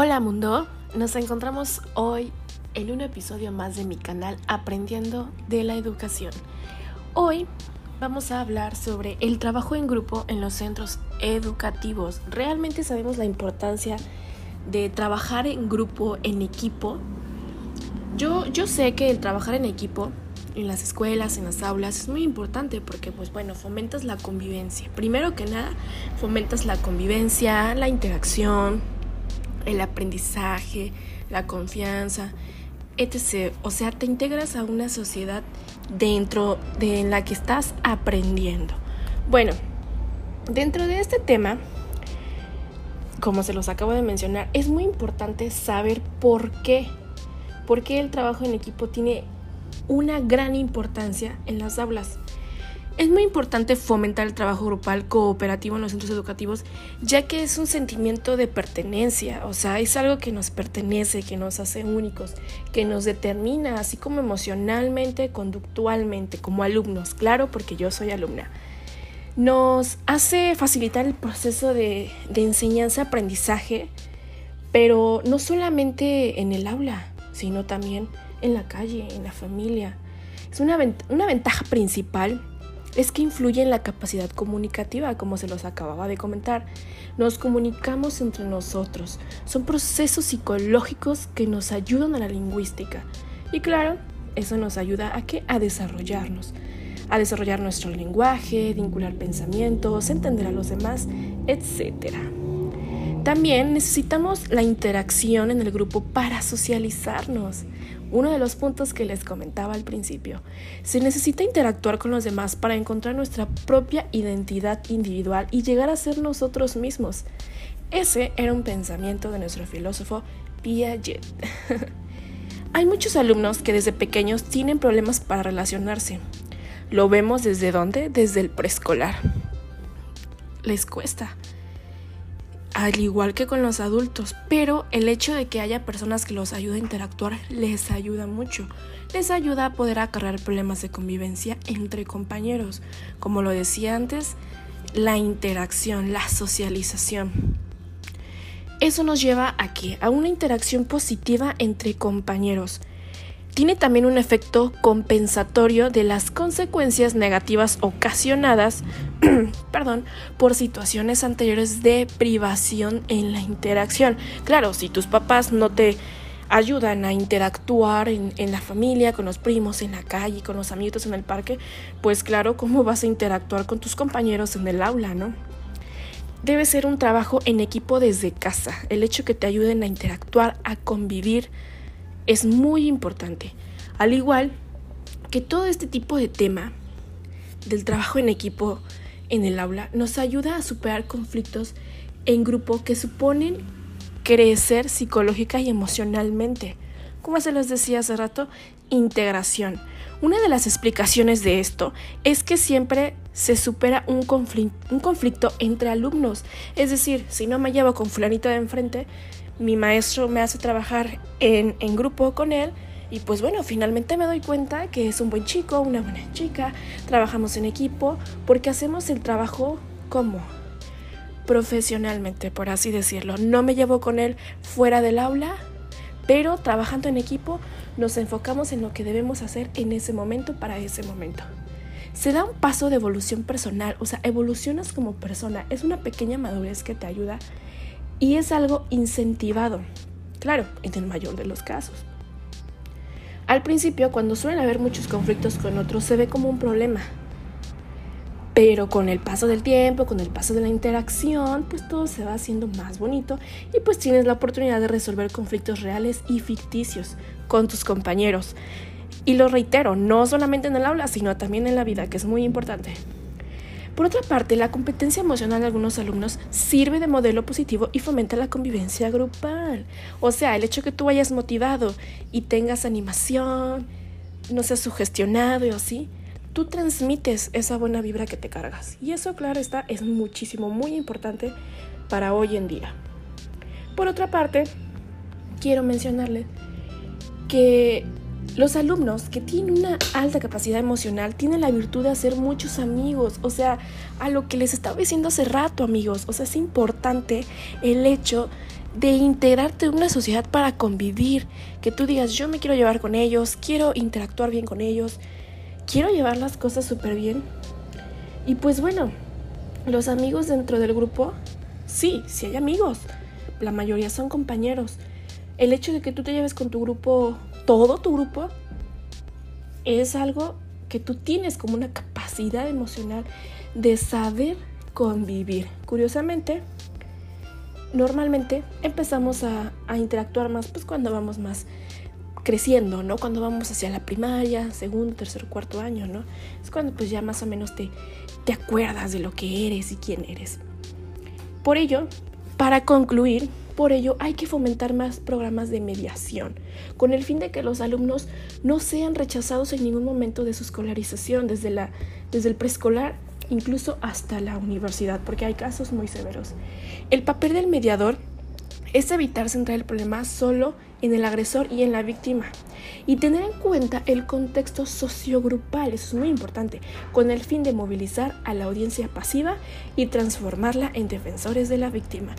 Hola mundo, nos encontramos hoy en un episodio más de mi canal Aprendiendo de la Educación. Hoy vamos a hablar sobre el trabajo en grupo en los centros educativos. ¿Realmente sabemos la importancia de trabajar en grupo, en equipo? Yo, yo sé que el trabajar en equipo en las escuelas, en las aulas, es muy importante porque, pues bueno, fomentas la convivencia. Primero que nada, fomentas la convivencia, la interacción, el aprendizaje, la confianza, etc. O sea, te integras a una sociedad dentro de la que estás aprendiendo. Bueno, dentro de este tema, como se los acabo de mencionar, es muy importante saber por qué, por qué el trabajo en equipo tiene una gran importancia en las aulas. Es muy importante fomentar el trabajo grupal cooperativo en los centros educativos, ya que es un sentimiento de pertenencia, o sea, es algo que nos pertenece, que nos hace únicos, que nos determina, así como emocionalmente, conductualmente, como alumnos, claro, porque yo soy alumna. Nos hace facilitar el proceso de, enseñanza-aprendizaje, pero no solamente en el aula, sino también en la calle, en la familia. Es una ventaja principal es que influye en la capacidad comunicativa, como se los acababa de comentar. Nos comunicamos entre nosotros. Son procesos psicológicos que nos ayudan a la lingüística. Y claro, eso nos ayuda a qué? A desarrollarnos. A desarrollar nuestro lenguaje, vincular pensamientos, entender a los demás, etc. También necesitamos la interacción en el grupo para socializarnos uno de los puntos que les comentaba al principio. Se necesita interactuar con los demás para encontrar nuestra propia identidad individual y llegar a ser nosotros mismos. Ese era un pensamiento de nuestro filósofo Piaget. Hay muchos alumnos que desde pequeños tienen problemas para relacionarse. Lo vemos desde dónde? Desde el preescolar. Les cuesta al igual que con los adultos, pero el hecho de que haya personas que los ayuden a interactuar les ayuda mucho. Les ayuda a poder acarrear problemas de convivencia entre compañeros. Como lo decía antes, la interacción, la socialización. Eso nos lleva a qué? A una interacción positiva entre compañeros tiene también un efecto compensatorio de las consecuencias negativas ocasionadas perdón, por situaciones anteriores de privación en la interacción. Claro, si tus papás no te ayudan a interactuar en, la familia, con los primos, en la calle, con los amigos en el parque, pues claro, ¿cómo vas a interactuar con tus compañeros en el aula, no? Debe ser un trabajo en equipo desde casa, el hecho que te ayuden a interactuar, a convivir, es muy importante. Al igual que todo este tipo de tema del trabajo en equipo en el aula nos ayuda a superar conflictos en grupo que suponen crecer psicológica y emocionalmente. Como se les decía hace rato, integración. Una de las explicaciones de esto es que siempre se supera un, conflicto, un conflicto entre alumnos. Es decir, si no me llevo con fulanito de enfrente, mi maestro me hace trabajar en, grupo con él y pues bueno, finalmente me doy cuenta que es un buen chico, una buena chica, trabajamos en equipo porque hacemos el trabajo como profesionalmente, por así decirlo. No me llevo con él fuera del aula, pero trabajando en equipo nos enfocamos en lo que debemos hacer en ese momento para ese momento. Se da un paso de evolución personal, o sea, evolucionas como persona. Es una pequeña madurez que te ayuda y es algo incentivado, claro, en el mayor de los casos. Al principio, cuando suelen haber muchos conflictos con otros, se ve como un problema. Pero con el paso del tiempo, con el paso de la interacción, pues todo se va haciendo más bonito y pues tienes la oportunidad de resolver conflictos reales y ficticios con tus compañeros. Y lo reitero, no solamente en el aula, sino también en la vida, que es muy importante. Por otra parte, la competencia emocional de algunos alumnos sirve de modelo positivo y fomenta la convivencia grupal. O sea, el hecho que tú hayas motivado y tengas animación, no seas sugestionado y así, tú transmites esa buena vibra que te cargas. Y eso, claro está, es muchísimo, muy importante para hoy en día. Por otra parte, quiero mencionarles que los alumnos que tienen una alta capacidad emocional tienen la virtud de hacer muchos amigos, o sea, a lo que les estaba diciendo hace rato, amigos, o sea, es importante el hecho de integrarte en una sociedad para convivir, que tú digas, yo me quiero llevar con ellos, quiero interactuar bien con ellos, quiero llevar las cosas súper bien. Y pues bueno, los amigos dentro del grupo, sí, sí hay amigos, la mayoría son compañeros. El hecho de que tú te lleves con tu grupo, todo tu grupo, es algo que tú tienes como una capacidad emocional de saber convivir. Curiosamente, normalmente empezamos a, interactuar más pues cuando vamos más creciendo, ¿no? Cuando vamos hacia la primaria, segundo, tercer, cuarto año, ¿no? Es cuando pues ya más o menos te, te acuerdas de lo que eres y quién eres. Por ello, para concluir, por ello hay que fomentar más programas de mediación, con el fin de que los alumnos no sean rechazados en ningún momento de su escolarización, desde, la, desde el preescolar incluso hasta la universidad, porque hay casos muy severos. El papel del mediador es evitar centrar el problema solo en el agresor y en la víctima y tener en cuenta el contexto sociogrupal, eso es muy importante, con el fin de movilizar a la audiencia pasiva y transformarla en defensores de la víctima.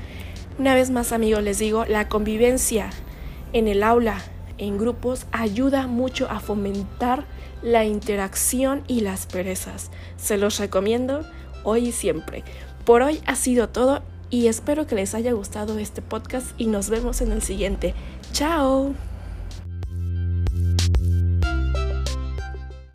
Una vez más amigos les digo, la convivencia en el aula, en grupos, ayuda mucho a fomentar la interacción y las perezas. Se los recomiendo hoy y siempre. Por hoy ha sido todo y espero que les haya gustado este podcast y nos vemos en el siguiente. ¡Chao!